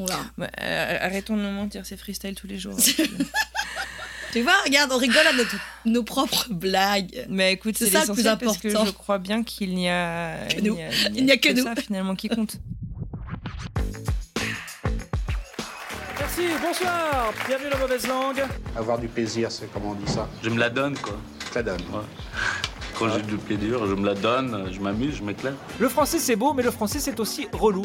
On bah, euh, arrêtons de nous mentir, c'est freestyle tous les jours. Tu vois, regarde, on rigole à notre- nos propres blagues. Mais écoute, C'est ça le plus l'essentiel parce que important. je crois bien qu'il n'y a, Que il nous. n'y a, Il n'y a que nous. ça finalement qui compte. Merci, bonsoir, bienvenue dans Mauvaise Langue. Avoir du plaisir, c'est comment on dit ça Je me la donne, quoi. Ça donne. Quand j'ai du plaisir, je me la donne, je m'amuse, je m'éclate. Le français c'est beau, mais le français c'est aussi relou.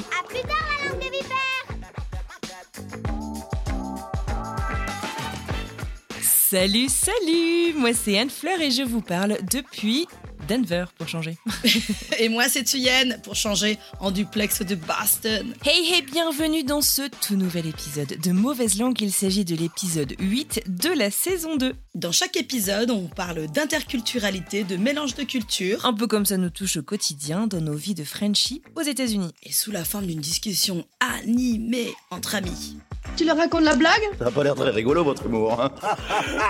Salut, salut. Moi c'est Anne Fleur et je vous parle depuis Denver pour changer. Et moi, c'est Thuyen, pour changer en duplex de Boston. Hey hey, bienvenue dans ce tout nouvel épisode de Mauvaise Langue. Il s'agit de l'épisode 8 de la saison 2. Dans chaque épisode, on parle d'interculturalité, de mélange de cultures, Un peu comme ça nous touche au quotidien dans nos vies de Frenchie aux États-Unis. et sous la forme d'une discussion animée entre amis. Tu leur racontes la blague? Ça n'a pas l'air très rigolo votre humour. Hein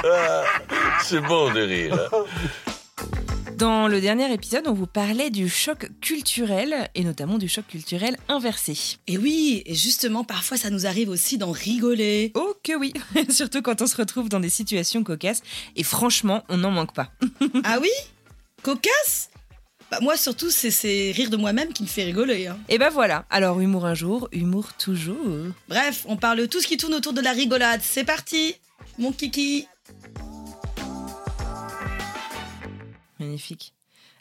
C'est bon de rire. Dans le dernier épisode, on vous parlait du choc culturel et notamment du choc culturel inversé. Et oui, et justement, parfois, ça nous arrive aussi d'en rigoler. Oh que oui, surtout quand on se retrouve dans des situations cocasses et franchement, on n'en manque pas. ah oui? Cocasse bah, Moi, surtout, c'est ces rires de moi-même qui me fait rigoler. hein. Et ben voilà, alors humour un jour, humour toujours. Bref, on parle de tout ce qui tourne autour de la rigolade. C'est parti Mon kiki Magnifique.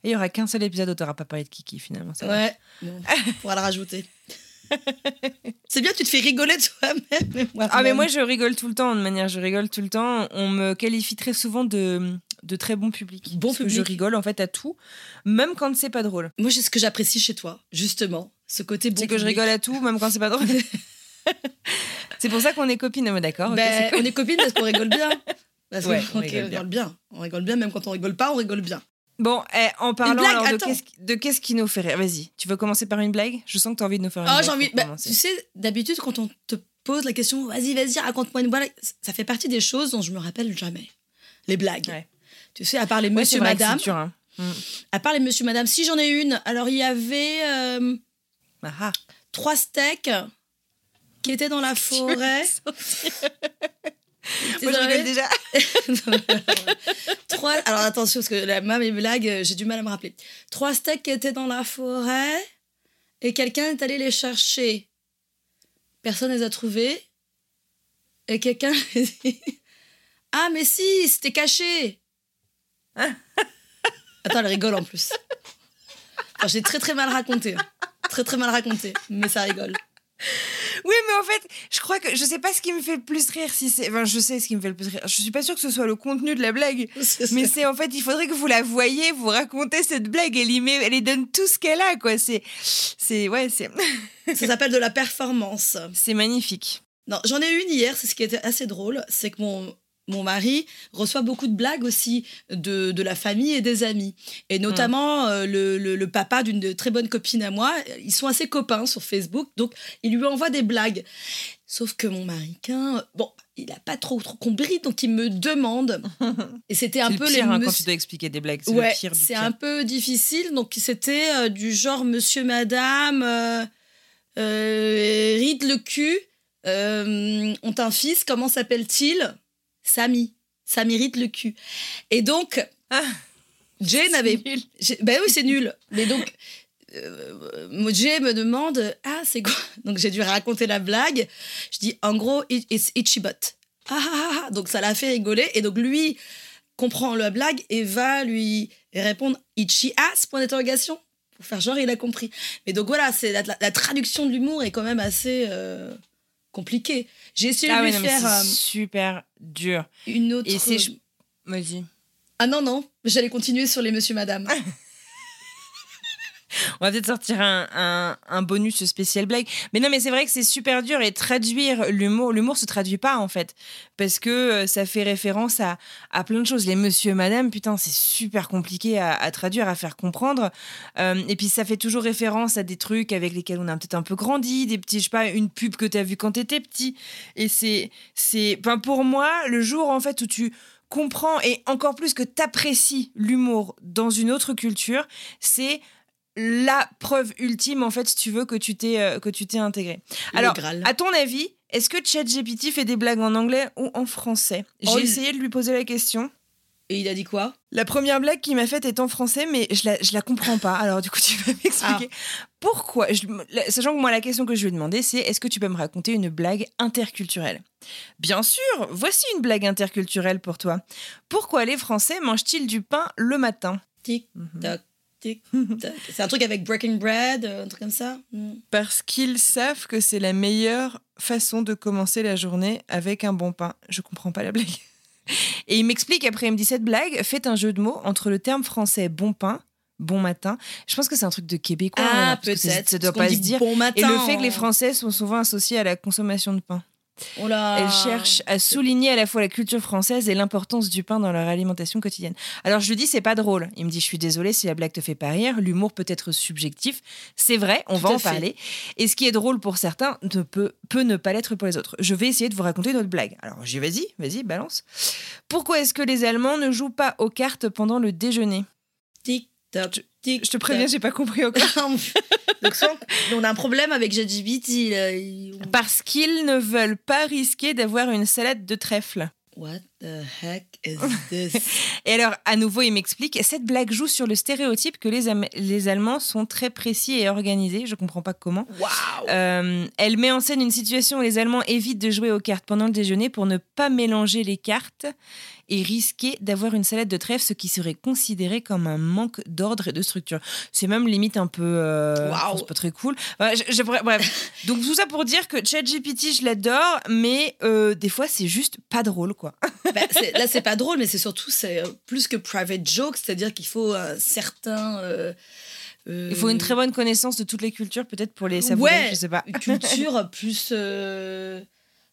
Et il y aura qu'un seul épisode où t'auras pas parlé de Kiki finalement. Ouais, bon, on pourra le rajouter. c'est bien, tu te fais rigoler toi-même. Ah mais moi je rigole tout le temps, de manière je rigole tout le temps. On me qualifie très souvent de, de très bon public. Bon Parce que public. je rigole en fait à tout, même quand c'est pas drôle. Moi, c'est ce que j'apprécie chez toi, justement. Ce côté bon c'est que je rigole à tout, même quand c'est pas drôle. c'est pour ça qu'on est copines, ah, d'accord. ok, Ben, c'est cool. on est copines parce qu'on rigole bien. Parce Ouais, on rigole rigole bien. On rigole bien, même quand on rigole pas, on rigole bien. Bon, eh, en parlant blague, alors de qu'est-ce qui- de qu'est-ce qui nous fait rire? Vas-y, tu veux commencer par une blague? Je sens que t'as envie de nous faire une Ah, blague. j'ai envie. bah, tu sais, d'habitude, quand on te pose la question, vas-y, vas-y, raconte-moi une blague, ça fait partie des choses dont je me rappelle jamais. Les blagues. Ouais. Tu sais, à part les Ouais, monsieur, madame. dur, hein. Mm. À part les monsieur, madame, si j'en ai une, alors il y avait euh, Ah, ah. trois steaks qui étaient dans la forêt. Moi, je rigole déjà. Trois. Alors attention, parce que la, moi, mes blagues, euh, j'ai du mal à me rappeler. Trois steaks qui étaient dans la forêt et quelqu'un est allé les chercher. Personne ne les a trouvés. Et quelqu'un dit Ah, mais si, c'était caché. Attends, elle rigole en plus. Enfin, j'ai très très mal raconté. Très très mal raconté, mais ça rigole. Oui, mais en fait, je crois que je sais pas ce qui me fait le plus rire. Si c'est, enfin, je sais ce qui me fait le plus rire. Je suis pas sûre que ce soit le contenu de la blague, mais c'est en fait, il faudrait que vous la voyiez, vous racontez cette blague, elle y met, elle y donne tout ce qu'elle a, quoi. C'est, c'est, ouais, c'est, ça s'appelle de la performance. c'est magnifique. Non, j'en ai une hier, c'est ce qui était assez drôle, c'est que mon, mon mari reçoit beaucoup de blagues aussi de, de la famille et des amis. Et notamment euh, le, le- le papa d'une très bonne copine à moi, ils sont assez copains sur Facebook, donc il lui envoie des blagues. Sauf que mon maricain, bon, il n'a pas trop, trop compris, donc il me demande. Et c'était un peu le les hein, quand tu dois expliquer des blagues. C'est Ouais, le pire du c'est un peu difficile. Donc, c'était euh, du genre monsieur, madame, euh, euh, ride le cul, euh, ont un fils, comment s'appelle-t-il? Samy. Samy ride le cul. Et donc, Ah, Jane c'est avait. nul. j'ai- Ben oui, c'est nul. Mais donc, euh, moi, Jay me demande Ah, c'est quoi? Donc, j'ai dû raconter la blague. Je dis En gros, it- it's itchy butt. Ah, ah, ah, ah. Donc, ça l'a fait rigoler. Et donc, lui comprend la blague et va lui répondre Itchy ass Point d'interrogation. Pour faire genre, il a compris. Mais donc, voilà, c'est la, la- la traduction de l'humour est quand même assez euh, compliquée. J'ai essayé Ah de oui, lui non, mais faire c'est euh, super dur. une autre. Et c'est. Vas-y. Ah non, non, j'allais continuer sur les monsieur, madame. On va peut-être sortir un, un, bonus spécial blague. Mais non, mais c'est vrai que c'est super dur et traduire l'humour. L'humour se traduit pas en fait. Parce que euh, ça fait référence à, à plein de choses. Les monsieur, madame, putain, c'est super compliqué à, traduire, à faire comprendre. Euh, et puis ça fait toujours référence à des trucs avec lesquels on a peut-être un peu grandi, des petits, je sais pas, une pub que tu as vue quand tu étais petit. Et c'est. c'est enfin, pour moi, le jour en fait où tu comprends et encore plus que t'apprécies l'humour dans une autre culture, c'est la preuve ultime en fait si tu veux que tu t'es euh, que tu t'es intégré. Alors, à ton avis, est-ce que ChatGPT fait des blagues en anglais ou en français? J'ai Oh, il- essayé de lui poser la question. Et il a dit quoi? La première blague qu'il m'a faite est en français, mais je la, je la comprends pas. Alors, du coup, tu vas m'expliquer pourquoi. Je- la- sachant que moi, la question que je lui ai demandé, c'est est-ce que tu peux me raconter une blague interculturelle? Bien sûr, voici une blague interculturelle pour toi. Pourquoi les Français mangent-ils du pain le matin? Tic, tac, tic, tac. C'est un truc avec Breaking Bread, euh, un truc comme ça Hmm. Parce qu'ils savent que c'est la meilleure façon de commencer la journée avec un bon pain. Je comprends pas la blague. Et il m'explique après, il me dit cette blague fait un jeu de mots entre le terme français bon pain, bon matin. Je pense que c'est un truc de québécois. Ah, ça- peut-être. Ça doit pas se dire. bon matin Et le fait que les Français sont souvent associés à la consommation de pain. Oh là. Elle cherche à souligner à la fois la culture française et l'importance du pain dans leur alimentation quotidienne. Alors je lui dis c'est pas drôle. Il me dit je suis désolée si la blague te fait pas rire. L'humour peut être subjectif. C'est vrai, on Tout va en fait. parler. Et ce qui est drôle pour certains ne peut, peut ne pas l'être pour les autres. Je vais essayer de vous raconter notre blague. Alors j'ai vas-y, vas-y, balance. Pourquoi est-ce que les Allemands ne jouent pas aux cartes pendant le déjeuner? Je te préviens, j'ai pas compris encore. Donc, on a un problème avec il- Parce qu'ils ne veulent pas risquer d'avoir une salade de trèfle. What? The heck is this? Et alors, à nouveau, il m'explique, cette blague joue sur le stéréotype que les, Am- les Allemands sont très précis et organisés. Je comprends pas comment. Waouh! Euh, elle met en scène une situation où les Allemands évitent de jouer aux cartes pendant le déjeuner pour ne pas mélanger les cartes et risquer d'avoir une salade de trèfle, ce qui serait considéré comme un manque d'ordre et de structure. C'est même limite un peu... euh, Waouh. C'est pas très cool. Je- je- bref. Donc tout ça pour dire que ChatGPT, je l'adore, mais euh, des fois, c'est juste pas drôle, quoi. Bah, là, c'est pas drôle, mais c'est surtout c'est euh, plus que private joke, c'est-à-dire qu'il faut un certain. euh, euh, Il faut une très bonne connaissance de toutes les cultures, peut-être pour les savourer, ouais, je sais pas. culture plus euh,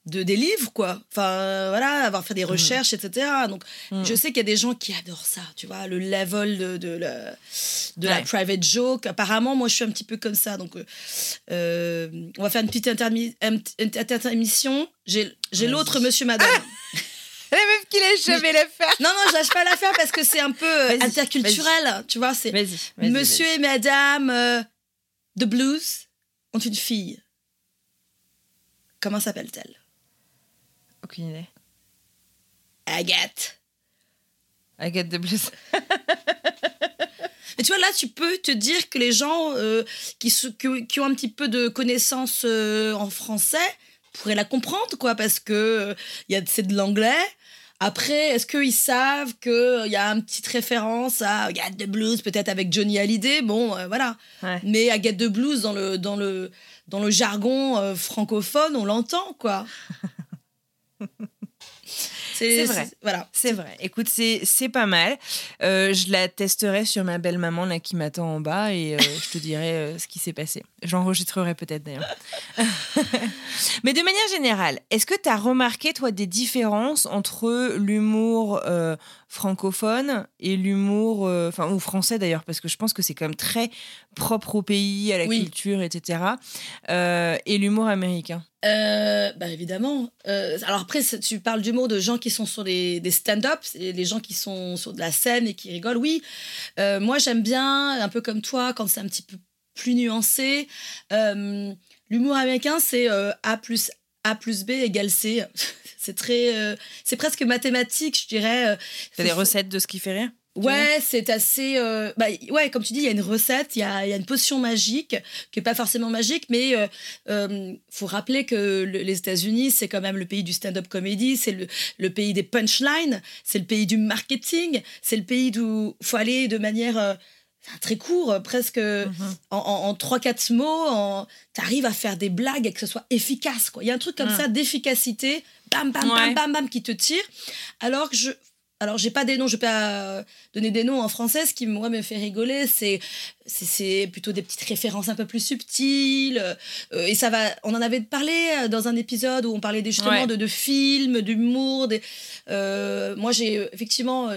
de des livres, quoi. Enfin, euh, voilà, avoir fait des recherches, etc. Donc, Mm. je sais qu'il y a des gens qui adorent ça, tu vois, le level de, de, la, de la Ouais. private joke. Apparemment, moi, je suis un petit peu comme ça. Donc, euh, euh, on va faire une petite intermission. J'ai l'autre monsieur, madame. La meuf qui lâche jamais l'affaire. Non, non, je lâche pas l'affaire parce que c'est un peu euh, interculturel. Tu vois, c'est Monsieur et Madame euh, de Blues ont une fille. Comment s'appelle-t-elle? Aucune idée. Agathe. Agathe de Blues. Mais tu vois, là, tu peux te dire que les gens euh, qui, ont un petit peu de connaissances euh, en français pourraient la comprendre, quoi, parce que euh, y a- c'est de l'anglais. Après, est-ce qu'ils savent qu'il y a une petite référence à Agathe de Blues, peut-être avec Johnny Hallyday? Bon, euh, voilà. Ouais. Mais Agathe de Blues, dans le, dans le, dans le jargon euh, francophone, on l'entend, quoi. C'est vrai. Voilà. C'est vrai. Écoute, c'est pas mal. Euh, je la testerai sur ma belle maman là qui m'attend en bas et euh, je te dirai euh, ce qui s'est passé. J'enregistrerai peut-être d'ailleurs. Mais de manière générale, est-ce que tu as remarqué toi des différences entre l'humour francophone et l'humour, euh, enfin ou français d'ailleurs, parce que je pense que c'est quand même très propre au pays, à la Oui. culture, etc. euh, et l'humour américain. Euh, bah évidemment. Alors après, tu parles d'humour de gens qui sont sur des, des stand-up, les gens qui sont sur de la scène et qui rigolent. Oui, moi j'aime bien, un peu comme toi, quand c'est un petit peu plus nuancé. L'humour américain, c'est A plus A plus B égale C. C'est très, euh, c'est presque mathématique, je dirais. Euh, T'as des recettes de ce qui fait rire Ouais, c'est assez. euh, bah, ouais, comme tu dis, il y a une recette, il y a, y a une potion magique, qui n'est pas forcément magique, mais euh, euh, faut rappeler que le- les États-Unis, c'est quand même le pays du stand-up comedy, c'est le, le pays des punchlines, c'est le pays du marketing, c'est le pays d'où faut aller de manière enfin, très court, euh, presque Mhm. en, en, en 3-4 mots, tu arrives à faire des blagues et que ce soit efficace. quoi. Il y a un truc comme Mm. ça d'efficacité, bam, bam, Ouais. bam, bam, bam, qui te tire. Alors que je. alors j'ai pas des noms, je vais pas euh, donner des noms en français. Ce qui moi me fait rigoler, c'est c'est- c'est plutôt des petites références un peu plus subtiles. euh, et ça va, on en avait parlé dans un épisode où on parlait des- justement Ouais. de, de films, d'humour. Euh, moi j'ai effectivement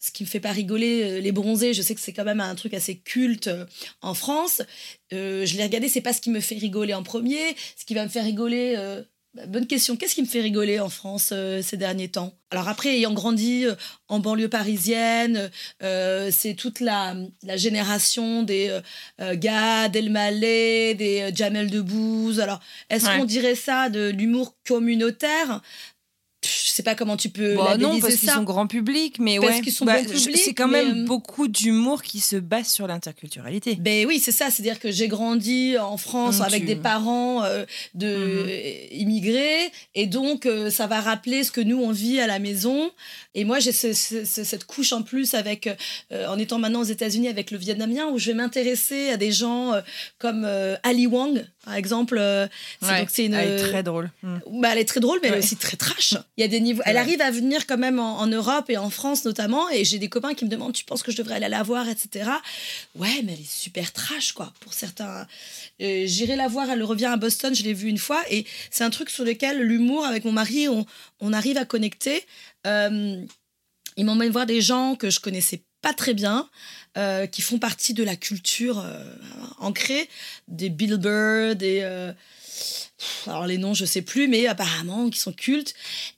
ce qui me fait pas rigoler, euh, les bronzés, je sais que c'est quand même un truc assez culte euh, en France. Euh, je l'ai regardé, c'est pas ce qui me fait rigoler en premier. Ce qui va me faire rigoler, euh, bah, bonne question, qu'est-ce qui me fait rigoler en France euh, ces derniers temps? Alors après, ayant grandi en banlieue parisienne, c'est toute la, la génération des Gad Elmaleh, des Jamel Debbouze. Alors, est-ce Ouais. qu'on dirait ça de l'humour communautaire? Je sais pas comment tu peux Bah non, parce qu'ils sont grand public, mais Parce ouais. qu'ils sont Bah, C'est quand mais, même euh, beaucoup d'humour qui se base sur l'interculturalité. Ben oui, c'est ça. C'est-à-dire que j'ai grandi en France Donc avec tu- des parents euh, de immigrés, et donc euh, ça va rappeler ce que nous on vit à la maison. Et moi, j'ai ce- ce- ce- cette couche en plus avec, euh, en étant maintenant aux États-Unis avec le vietnamien, où je vais m'intéresser à des gens comme Ali Wang, par exemple. euh, c'est- Ouais, donc c'est une. elle est très drôle. Mm. Bah, elle est très drôle, mais elle est aussi très trash. Il y a des niveaux. Elle Ouais. arrive à venir quand même en, en Europe et en France notamment. Et j'ai des copains qui me demandent Tu penses que je devrais aller la voir, etc. Ouais, mais elle est super trash, quoi, pour certains. Euh, J'irai la voir, elle revient à Boston, je l'ai vue une fois. Et c'est un truc sur lequel l'humour, avec mon mari, on, on arrive à connecter. Euh, il m'emmène voir des gens que je connaissais pas très bien, euh, qui font partie de la culture euh, ancrée, des Bill Burr, des. Alors les noms, je sais plus, mais apparemment qui sont cultes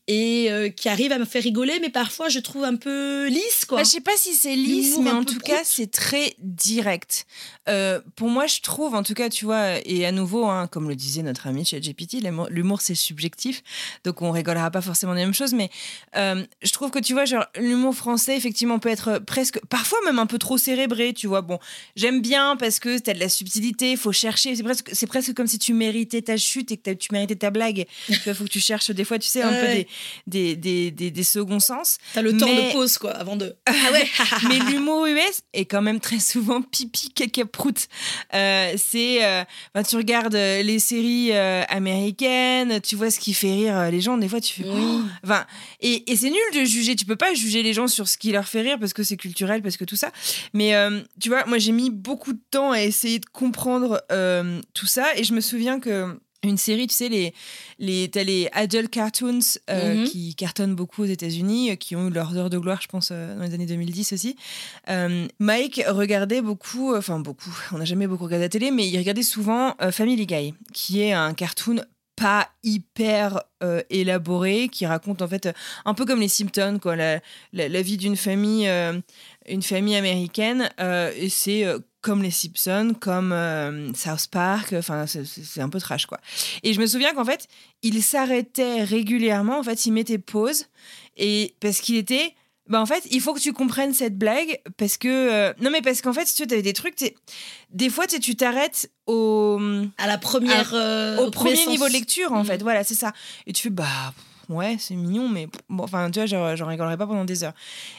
et euh, qui arrivent à me faire rigoler, mais parfois je trouve un peu lisse, quoi. Bah, je sais pas si c'est lisse, mais en tout cas, c'est très direct. Euh, pour moi, je trouve, en tout cas, tu vois, et à nouveau, hein, comme le disait notre ami chez GPT, l'humour- l'humour, c'est subjectif, donc on rigolera pas forcément des mêmes choses, mais euh, je trouve que, tu vois, genre, l'humour français, effectivement, peut être presque, parfois même un peu trop cérébré, tu vois. Bon, j'aime bien parce que t'as de la subtilité, faut chercher, c'est presque, c'est presque comme si tu méritais ta chute et que tu méritais ta blague. tu vois, faut que tu cherches des fois, tu sais, un Ouais, peu ouais. des, des, des, des, des seconds sens. T'as le temps mais- de pause, quoi, avant de. Ah ouais Mais l'humour US est quand même très souvent pipi, caca, prout. Euh, c'est, euh, ben, tu regardes euh, les séries euh, américaines, tu vois ce qui fait rire les gens. Des fois, tu fais. Oui. Oh Enfin, et, et c'est nul de juger. Tu peux pas juger les gens sur ce qui leur fait rire parce que c'est culturel, parce que tout ça. Mais tu vois, moi, j'ai mis beaucoup de temps à essayer de comprendre tout ça, et je me souviens que. Une série, tu sais, les, les, t'as les adult cartoons euh, Mhm. qui cartonnent beaucoup aux États-Unis, euh, qui ont eu leur heure de gloire, je pense, euh, dans les années 2010 aussi. Euh, Mike regardait beaucoup, enfin beaucoup, on n'a jamais beaucoup regardé la télé, mais il regardait souvent Family Guy, qui est un cartoon pas hyper euh, élaboré, qui raconte en fait euh, un peu comme les Simpsons, quoi, la, la, la vie d'une famille, euh, une famille américaine, et c'est comme les Simpsons, comme euh, South Park, enfin c'est- un peu trash quoi. Et je me souviens qu'en fait, il s'arrêtait régulièrement, en fait, il mettait pause, et parce qu'il était bah en fait, il faut que tu comprennes cette blague parce que euh, non mais parce qu'en fait, si tu avais des trucs, des fois tu t'arrêtes au À la première. euh, au premier niveau de lecture en Mhm. fait, voilà c'est ça. Et tu fais bah ouais c'est mignon mais bon enfin tu vois j'en j'en rigolerai pas pendant des heures.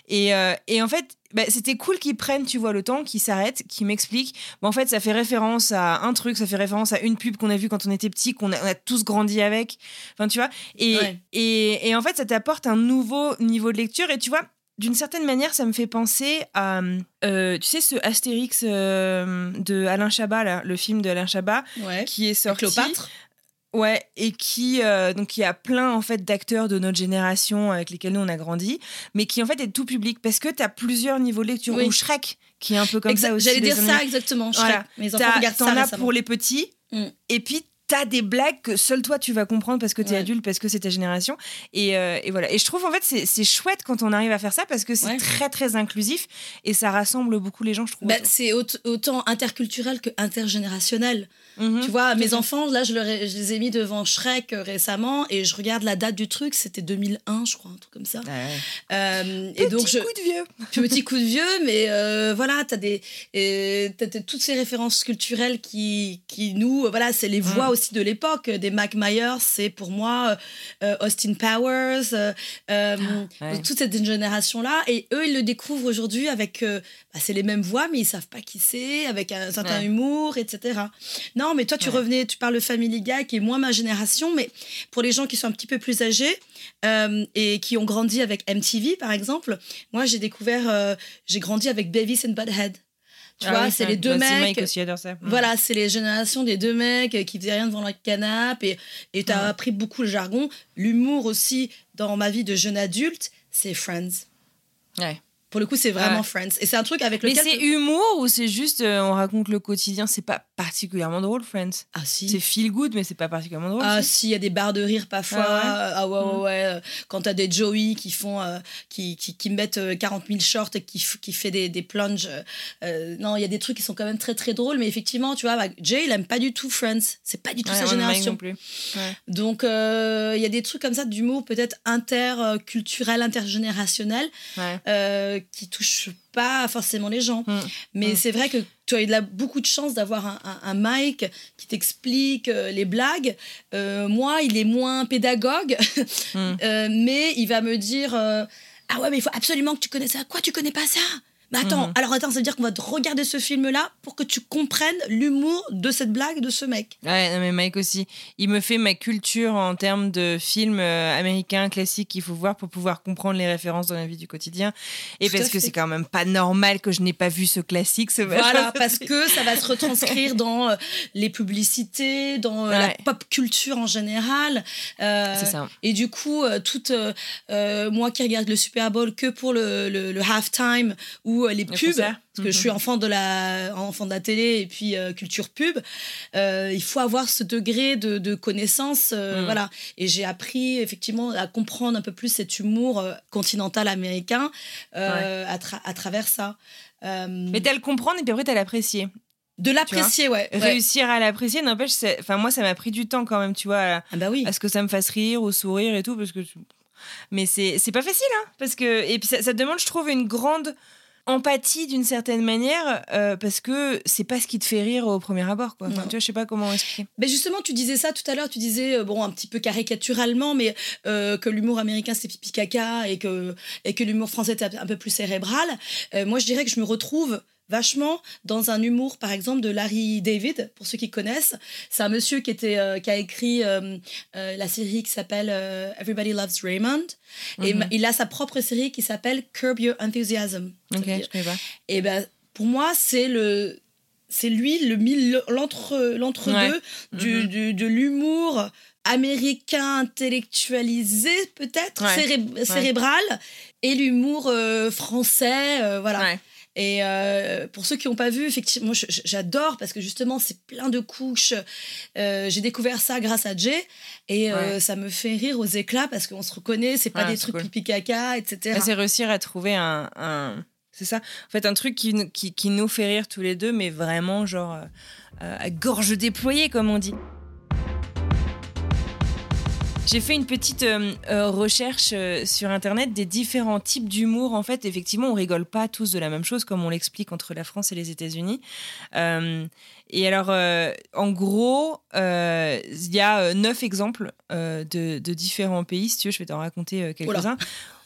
Et, euh, et en fait bah, c'était cool qu'ils prennent tu vois le temps, qu'ils s'arrêtent, qu'ils m'expliquent. Bon, en fait ça fait référence à un truc, ça fait référence à une pub qu'on a vue quand on était petit, qu'on a, on a tous grandi avec. Enfin tu vois. Et, Ouais. et, et en fait ça t'apporte un nouveau niveau de lecture et tu vois d'une certaine manière, ça me fait penser à, euh, tu sais, ce Astérix euh, de Alain Chabat, là, le film de Alain Chabat, Ouais. qui est sorti. Cléopâtre. Ouais, et qui euh, donc il y a plein en fait d'acteurs de notre génération avec lesquels nous on a grandi, mais qui en fait est tout public parce que tu as plusieurs niveaux de lecture Oui. ou Shrek qui est un peu comme Exact- ça aussi. J'allais dire ça exactement. Shrek. Voilà. Mes enfants regardent T'en ça as récemment. pour les petits, Mm. et puis t'as des blagues que seul toi tu vas comprendre parce que t'es Ouais. adulte, parce que c'est ta génération. Et, euh, et voilà. Et je trouve en fait c'est chouette quand on arrive à faire ça parce que c'est Ouais. très très inclusif et ça rassemble beaucoup les gens, je trouve. Bah, c'est aut- autant interculturel que intergénérationnel. Mhm. Tu vois, mes enfants, là, je, leur ai- je les ai mis devant Shrek euh, récemment et je regarde la date du truc, c'était 2001, je crois, un truc comme ça. Ouais. Euh, et donc, je, coup de vieux. petit coup de vieux, mais euh, voilà, t'as des, euh, t'as- t'as toutes ces références culturelles qui, qui nous, voilà, c'est les voix Mm. Aussi de l'époque. Des Mac Myers, c'est pour moi euh, Austin Powers, euh, euh, Ah, ouais. toute cette génération-là. Et eux, ils le découvrent aujourd'hui avec. euh, bah, c'est les mêmes voix, mais ils savent pas qui c'est, avec un certain Ouais. humour, etc. Non, mais toi, tu Ouais. revenais, tu parles de Family Guy, qui est moins ma génération, mais pour les gens qui sont un petit peu plus âgés euh, et qui ont grandi avec MTV, par exemple, moi, j'ai découvert, euh, j'ai grandi avec Beavis and Butthead. Tu Ah vois, oui, c'est les deux Bah, mecs. Mike aussi adore ça. Voilà, c'est les générations des deux mecs qui faisaient rien devant leur canapé et t'as Ouais. appris beaucoup le jargon. L'humour aussi dans ma vie de jeune adulte, c'est Friends. Ouais. Pour le coup, c'est vraiment Ouais. Friends. Et c'est un truc avec Mais lequel. c'est humour ou c'est juste euh, on raconte le quotidien? C'est pas particulièrement drôle, Friends. Ah si. C'est feel good, mais c'est pas particulièrement drôle. Ah si. il y a des barres de rire parfois. Ah ouais? Ah ouais, ouais, Mm. ouais. Euh, Quand t'as des Joey qui font, euh, qui, qui, qui mettent euh, 40 000 shorts et qui, qui fait des, des plunges. euh, non, il y a des trucs qui sont quand même très très drôles, mais effectivement, tu vois, bah, Jay, il aime pas du tout Friends. C'est pas du tout sa génération. non plus. Donc, il y a des trucs comme ça d'humour peut-être interculturel, intergénérationnel, Ouais. Qui touchent pas forcément les gens. Mm. Mais Mm. c'est vrai que tu as eu de la- beaucoup de chance d'avoir un, un, un Mike qui t'explique euh, les blagues. Euh, moi, il est moins pédagogue, Mm. euh, mais il va me dire Ah ouais, mais il faut absolument que tu connaisses ça. Quoi, tu connais pas ça? Mais attends, Mhm. alors attends, ça veut dire qu'on va te regarder ce film-là pour que tu comprennes l'humour de cette blague de ce mec. Ouais, mais Mike aussi. Il me fait ma culture en termes de films euh, américains classiques qu'il faut voir pour pouvoir comprendre les références dans la vie du quotidien. Et Tout parce que c'est quand même pas normal que je n'ai pas vu ce classique. Ce Voilà, parce que ça va se retranscrire dans euh, les publicités, dans euh, la pop culture en général. Euh, C'est ça. Et du coup, toute, euh, moi qui regarde le Super Bowl que pour le, le, le halftime ou euh, les pubs, parce que je Mhm. suis enfant de la, enfant de la télé et puis euh, culture pub, euh, il faut avoir ce degré de, de connaissance. euh, Mhm. Voilà. Et j'ai appris effectivement à comprendre un peu plus cet humour continental américain à, tra- à travers ça. Mais t'as le comprendre et puis après t'as l'apprécier. de l'apprécier, ouais. ouais. Réussir à l'apprécier, n'empêche, enfin moi ça m'a pris du temps quand même, tu vois, à, Ah bah oui. à ce que ça me fasse rire ou sourire et tout, parce que. Mais c'est c'est pas facile, hein, parce que et puis ça, ça demande, je trouve, une grande empathie d'une certaine manière, euh, parce que c'est pas ce qui te fait rire au premier abord, quoi. Enfin, tu vois, je sais pas comment expliquer. Mais justement, tu disais ça tout à l'heure, tu disais, euh, bon, un petit peu caricaturalement, mais euh, que l'humour américain c'est pipi caca et que, et que l'humour français était un peu plus cérébral. Euh, moi, je dirais que je me retrouve vachement dans un humour, par exemple, de Larry David, pour ceux qui connaissent. C'est un monsieur qui, était, euh, qui a écrit euh, euh, la série qui s'appelle Everybody Loves Raymond. Et Mhm. il a sa propre série qui s'appelle Curb Your Enthusiasm. Ok, je connais pas. et ben pour moi c'est le c'est lui le mille l'entre l'entre Ouais. deux du, Mhm. du- de l'humour américain intellectualisé peut-être Ouais. céré- cérébral et l'humour français voilà. Et euh, pour ceux qui n'ont pas vu, effectivement, moi, j'adore parce que justement, c'est plein de couches. Euh, J'ai découvert ça grâce à Jay et euh, ça me fait rire aux éclats parce qu'on se reconnaît, c'est pas Ouais, des trucs cool. pipi caca, etc. C'est réussir à trouver un. un- C'est ça. En fait, un truc qui, nous- qui, qui nous fait rire tous les deux, mais vraiment, genre, à gorge déployée, comme on dit. J'ai fait une petite euh, euh, recherche euh, sur internet des différents types d'humour. En fait, effectivement, on rigole pas tous de la même chose, comme on l'explique entre la France et les États-Unis. Et alors, en gros, il y a neuf exemples de, de différents pays. Si tu veux, je vais t'en raconter quelques-uns.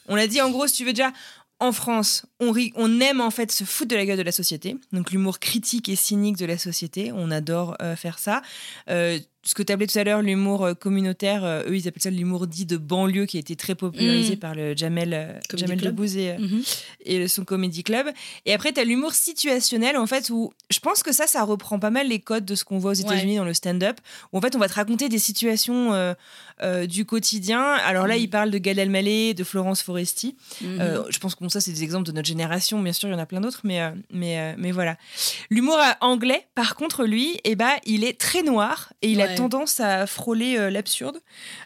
On l'a dit en gros, si tu veux déjà, en France, on, rit, on aime en fait se foutre de la gueule de la société. Donc l'humour critique et cynique de la société, on adore euh, faire ça. Euh, ce que tu appelais tout à l'heure, l'humour euh, communautaire, euh, eux ils appellent ça l'humour dit de banlieue qui a été très popularisé Mm. par le Jamel, Jamel. Debbouze et, Mhm. et son comedy club. Et après, tu as l'humour situationnel, en fait, où je pense que ça, ça reprend pas mal les codes de ce qu'on voit aux États-Unis dans le stand-up, où en fait, on va te raconter des situations euh, euh, du quotidien. Alors là, Mhm. il parle de Gad Elmaleh, de Florence Foresti. Mhm. Euh, je pense que bon, ça, c'est des exemples de notre génération. Bien sûr, il y en a plein d'autres, mais, euh, mais, euh, mais voilà. L'humour anglais, par contre, lui, eh ben, il est très noir et il a tendance à frôler euh, l'absurde.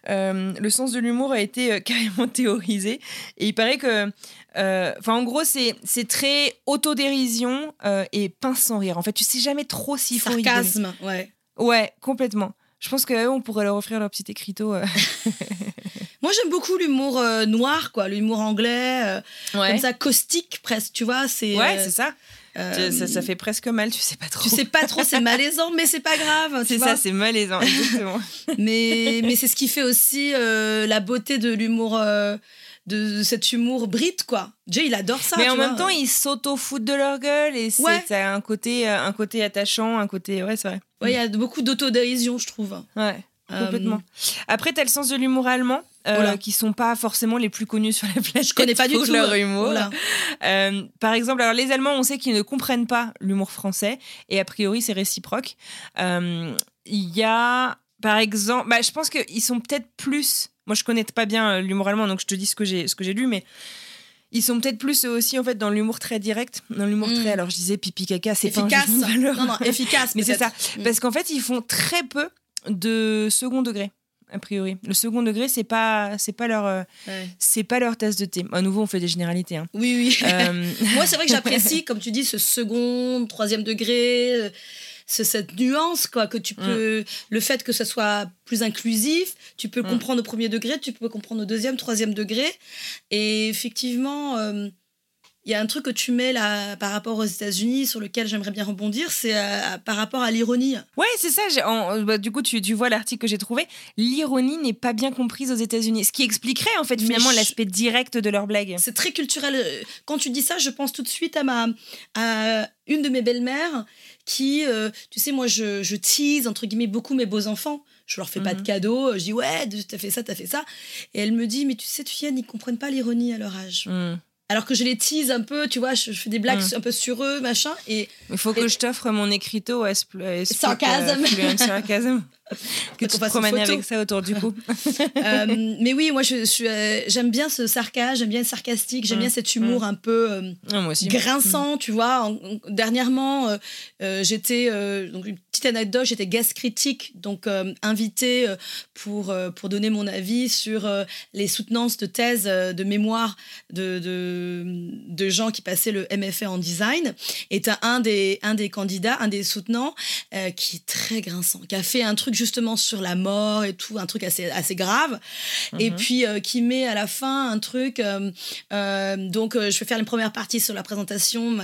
Le sens de l'humour a été carrément théorisé. Et il paraît que. Enfin, en gros, c'est très autodérision et pince sans rire. En fait, tu sais jamais trop s'il faut. Sarcasme, ouais. Ouais, complètement. Je pense qu'à eux, on pourrait leur offrir leur petit écriteau. euh. Moi, j'aime beaucoup l'humour euh, noir, quoi, l'humour anglais, euh, comme ça, caustique presque, tu vois. C'est Ouais, euh, c'est ça. Ça, ça fait presque mal, tu sais pas trop. Tu sais pas trop, c'est malaisant, mais c'est pas grave. C'est ça, c'est malaisant, exactement. mais mais c'est ce qui fait aussi la beauté de l'humour, de, cet humour brit, quoi. Jay, il adore ça. mais en vois. même temps, ils s'auto-foutent de leur gueule et c'est ça a un côté, un côté attachant, un côté. Ouais, c'est vrai. Ouais, il y a beaucoup d'autodérision, je trouve. Ouais. Euh, Complètement. Après, t'as le sens de l'humour allemand, euh, Oula. qui sont pas forcément les plus connus sur la planète. Je connais pas du tout leur euh, humour. Euh, par exemple, alors les Allemands, on sait qu'ils ne comprennent pas l'humour français, et a priori, c'est réciproque. Euh, Il y a, par exemple, bah, je pense qu'ils sont peut-être plus. Moi, je connais pas bien l'humour allemand, donc je te dis ce que j'ai, ce que j'ai lu, mais ils sont peut-être plus aussi en fait dans l'humour très direct, dans l'humour Mm. très. Alors je disais pipi caca, c'est pas un Efficace. de valeur. Non, non, efficace. Mais c'est ça. Mm. Parce qu'en fait, ils font très peu de second degré, a priori. Le second degré, c'est pas, c'est pas leur, euh, Ouais. c'est pas leur tasse de thé. À nouveau, on fait des généralités. hein. Oui, oui. Euh, Moi, c'est vrai que j'apprécie, comme tu dis, ce second, troisième degré, euh, cette nuance, quoi, que tu peux. Le fait que ce soit plus inclusif, tu peux Mm. comprendre au premier degré, tu peux comprendre au deuxième, troisième degré. Et effectivement. euh, il y a un truc que tu mets là par rapport aux États-Unis sur lequel j'aimerais bien rebondir, c'est euh, par rapport à l'ironie. Ouais, c'est ça. en- bah, du coup, tu, tu vois l'article que j'ai trouvé. L'ironie n'est pas bien comprise aux États-Unis. Ce qui expliquerait, en fait, finalement, je- l'aspect direct de leur blague. C'est très culturel. Euh, Quand tu dis ça, je pense tout de suite à ma à une de mes belles-mères qui, euh, tu sais, moi, je, je tease entre guillemets beaucoup mes beaux enfants. Je leur fais pas de Mhm. cadeaux. Je dis ouais, t'as fait ça, t'as fait ça. Et elle me dit mais tu sais, Tuyenne, ils comprennent pas l'ironie à leur âge. Hmm. Alors que je les tease un peu, tu vois, je, je fais des blagues Mhm. un peu sur eux, machin. Et Il faut que je t'offre mon écriteau à Sarcasm. sarcasme? que tu te promènes avec ça autour du cou. euh, mais oui, moi, je, je suis, euh, j'aime bien ce sarcasme, j'aime bien le sarcastique, j'aime Mhm. bien cet humour un peu. euh, Ah, moi aussi. grinçant, tu vois. En- en- dernièrement, j'étais, donc une petite anecdote, j'étais guest critique, donc invitée pour, pour donner mon avis sur les soutenances de thèse euh, de mémoire de, de, de gens qui passaient le MFA en design. Et t'as un des, un des candidats, un des soutenants, qui est très grinçant, qui a fait un truc justement sur la mort et tout, un truc assez, assez grave. Et Mhm. puis euh, qui met à la fin un truc. euh, euh, donc, je vais faire une première partie sur la présentation,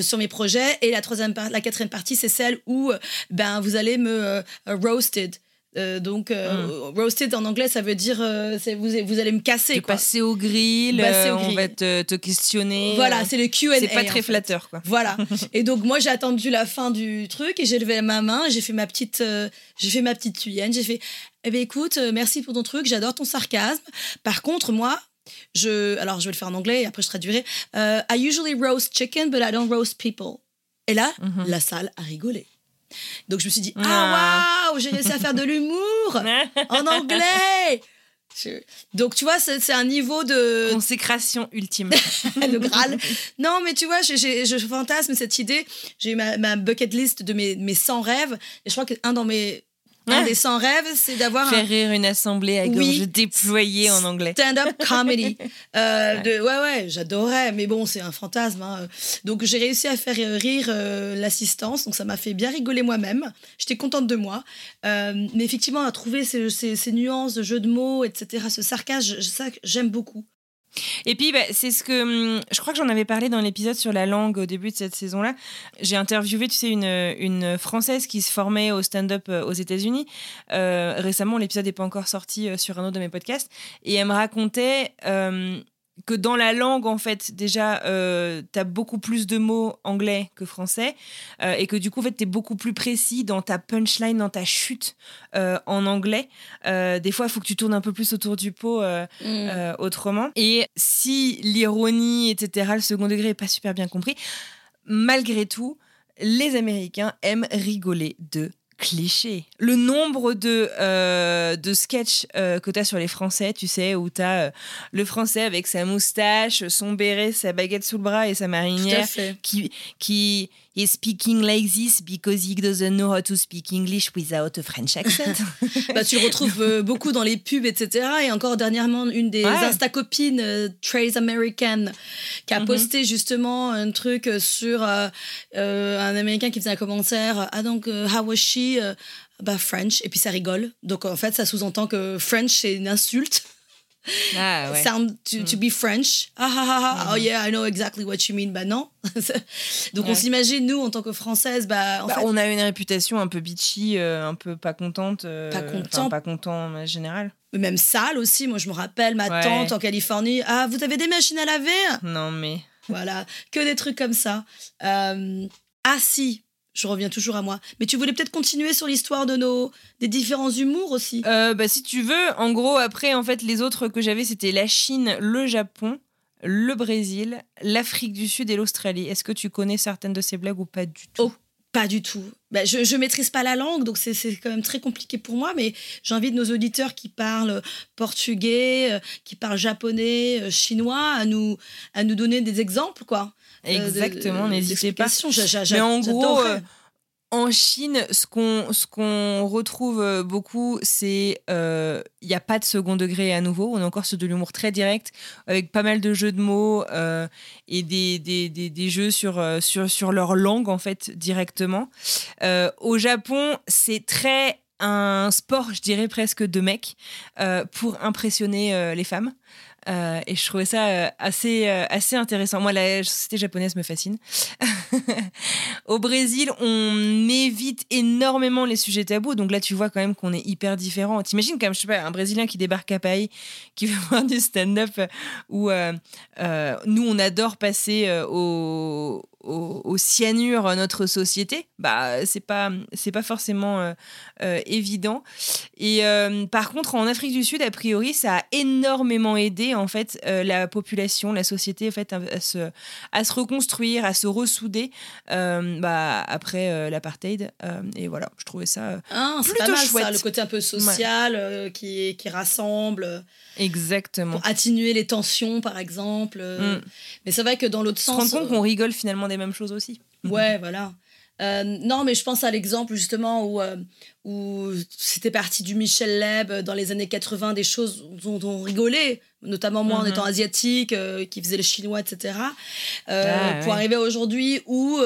sur mes projets, et la troisième, la quatrième partie, c'est celle où ben vous allez me roasted. Euh, donc, euh, roasted en anglais, ça veut dire euh, vous, vous allez me casser. Quoi. passé au grill, Passer au euh, on grill. va te, te questionner. Voilà, c'est le Q&A. c'est pas très fait. flatteur, quoi. Voilà. Et donc moi j'ai attendu la fin du truc et j'ai levé ma main, j'ai fait ma petite, j'ai fait ma petite tuyenne, j'ai fait, eh ben écoute, merci pour ton truc, j'adore ton sarcasme. Par contre moi, je, alors je vais le faire en anglais et après je traduirai. I usually roast chicken, but I don't roast people. Et là, Mhm. la salle a rigolé. Donc je me suis dit, Ah. ah waouh, j'ai réussi à faire de l'humour en anglais. Donc tu vois, c'est un niveau de, Consécration ultime. le Graal. Non, mais tu vois, je fantasme cette idée. J'ai eu ma, ma bucket list de mes, mes 100 rêves. Et je crois qu'un dans mes, un des 100 rêves, c'est d'avoir Faire un rire une assemblée à Oui. déployée en anglais. stand-up comedy. Euh, de- ouais, ouais, j'adorais. Mais bon, c'est un fantasme. hein. Donc, j'ai réussi à faire rire euh, l'assistance. Donc, ça m'a fait bien rigoler moi-même. J'étais contente de moi. Euh, mais effectivement, à trouver ces, ces- ces nuances de jeux de mots, etc., ce sarcasme, ça, j'aime beaucoup. Et puis, bah, c'est ce que. hum, Je crois que j'en avais parlé dans l'épisode sur la langue au début de cette saison-là. J'ai interviewé, tu sais, une, une Française qui se formait au stand-up euh, aux États-Unis. Euh, récemment, l'épisode n'est pas encore sorti euh, sur un autre de mes podcasts. Et elle me racontait. euh, que dans la langue, en fait, déjà, euh, tu as beaucoup plus de mots anglais que français, euh, et que du coup, en fait, tu es beaucoup plus précis dans ta punchline, dans ta chute euh, en anglais. Euh, des fois, il faut que tu tournes un peu plus autour du pot euh, autrement. Et si l'ironie, etc., le second degré n'est pas super bien compris, malgré tout, les Américains aiment rigoler de clichés. Le nombre de, euh, de sketchs euh, que tu as sur les Français, tu sais, où tu as le Français avec sa moustache, son béret, sa baguette sous le bras et sa marinière qui, qui is speaking like this because he doesn't know how to speak English without a French accent. bah, tu le retrouves euh, beaucoup dans les pubs, etc. Et encore dernièrement, une des Ouais. Insta-copines, euh, Trace American, qui a Mhm. posté justement un truc sur euh, euh, un Américain qui faisait un commentaire. Ah, donc, euh, how was she? Bah, French. Et puis ça rigole. Donc, en fait, ça sous-entend que French, c'est une insulte. Ah ouais. Sound to, to be French. Ah, ah, ah, ah. Oh yeah, I know exactly what you mean. Bah non. Donc on s'imagine, nous, en tant que Françaises, bah, en Bah, fait, on a une réputation un peu bitchy, euh, un peu pas contente. euh, Pas content. pas content en général. même sale aussi. Moi, je me rappelle, ma Ouais. tante en Californie. Ah, vous avez des machines à laver? Non mais. Voilà, que des trucs comme ça. Euh, ah si, je reviens toujours à moi. Mais tu voulais peut-être continuer sur l'histoire de nos des différents humours aussi. Euh, bah, si tu veux, en gros, après, en fait, les autres que j'avais, c'était la Chine, le Japon, le Brésil, l'Afrique du Sud et l'Australie. Est-ce que tu connais certaines de ces blagues ou pas du tout? Oh, pas du tout. Ben, je, je maîtrise pas la langue, donc c'est c'est quand même très compliqué pour moi. Mais j'invite nos auditeurs qui parlent portugais, euh, qui parlent japonais, euh, chinois, à nous à nous donner des exemples, quoi. Euh, Exactement, de- n'hésitez pas. Mais en gros, euh, en Chine, ce qu'on ce qu'on retrouve euh, beaucoup, c'est euh, il n'y a pas de second degré à nouveau. On est encore sur de l'humour très direct, avec pas mal de jeux de mots euh, et des, des, des, des jeux sur, euh, sur, sur leur langue, en fait, directement. Euh, au Japon, c'est très un sport, je dirais presque de mec, euh, pour impressionner euh, les femmes. Euh, et je trouvais ça euh, assez, euh, assez intéressant. Moi, la société japonaise me fascine. Au Brésil, on évite énormément les sujets tabous. Donc là, tu vois quand même qu'on est hyper différents. T'imagines quand même, je sais pas, un Brésilien qui débarque à Paris, qui veut voir du stand-up, où nous, on adore passer au, au, au cyanure euh, notre société. Bah, c'est pas, c'est pas forcément euh, euh, évident. Et euh, par contre, en Afrique du Sud, a priori, ça a énormément aidé en fait la population, la société, en fait, à, à se, à se reconstruire, à se ressouder bah, après l'apartheid. Et voilà, je trouvais ça Ah, plutôt pas mal chouette. ça, le côté un peu social qui, qui rassemble, exactement. pour atténuer les tensions, par exemple. Mm. Mais c'est vrai que dans l'autre Se rendre sens. compte qu'on rigole finalement des mêmes choses aussi. Ouais, voilà. Euh, non, mais je pense à l'exemple justement où, euh, où c'était parti du Michel Leb euh, dans les années 80, des choses dont on rigolait, notamment moi en Mhm. étant asiatique, euh, qui faisait le chinois, etc. Ah, pour ouais. arriver aujourd'hui où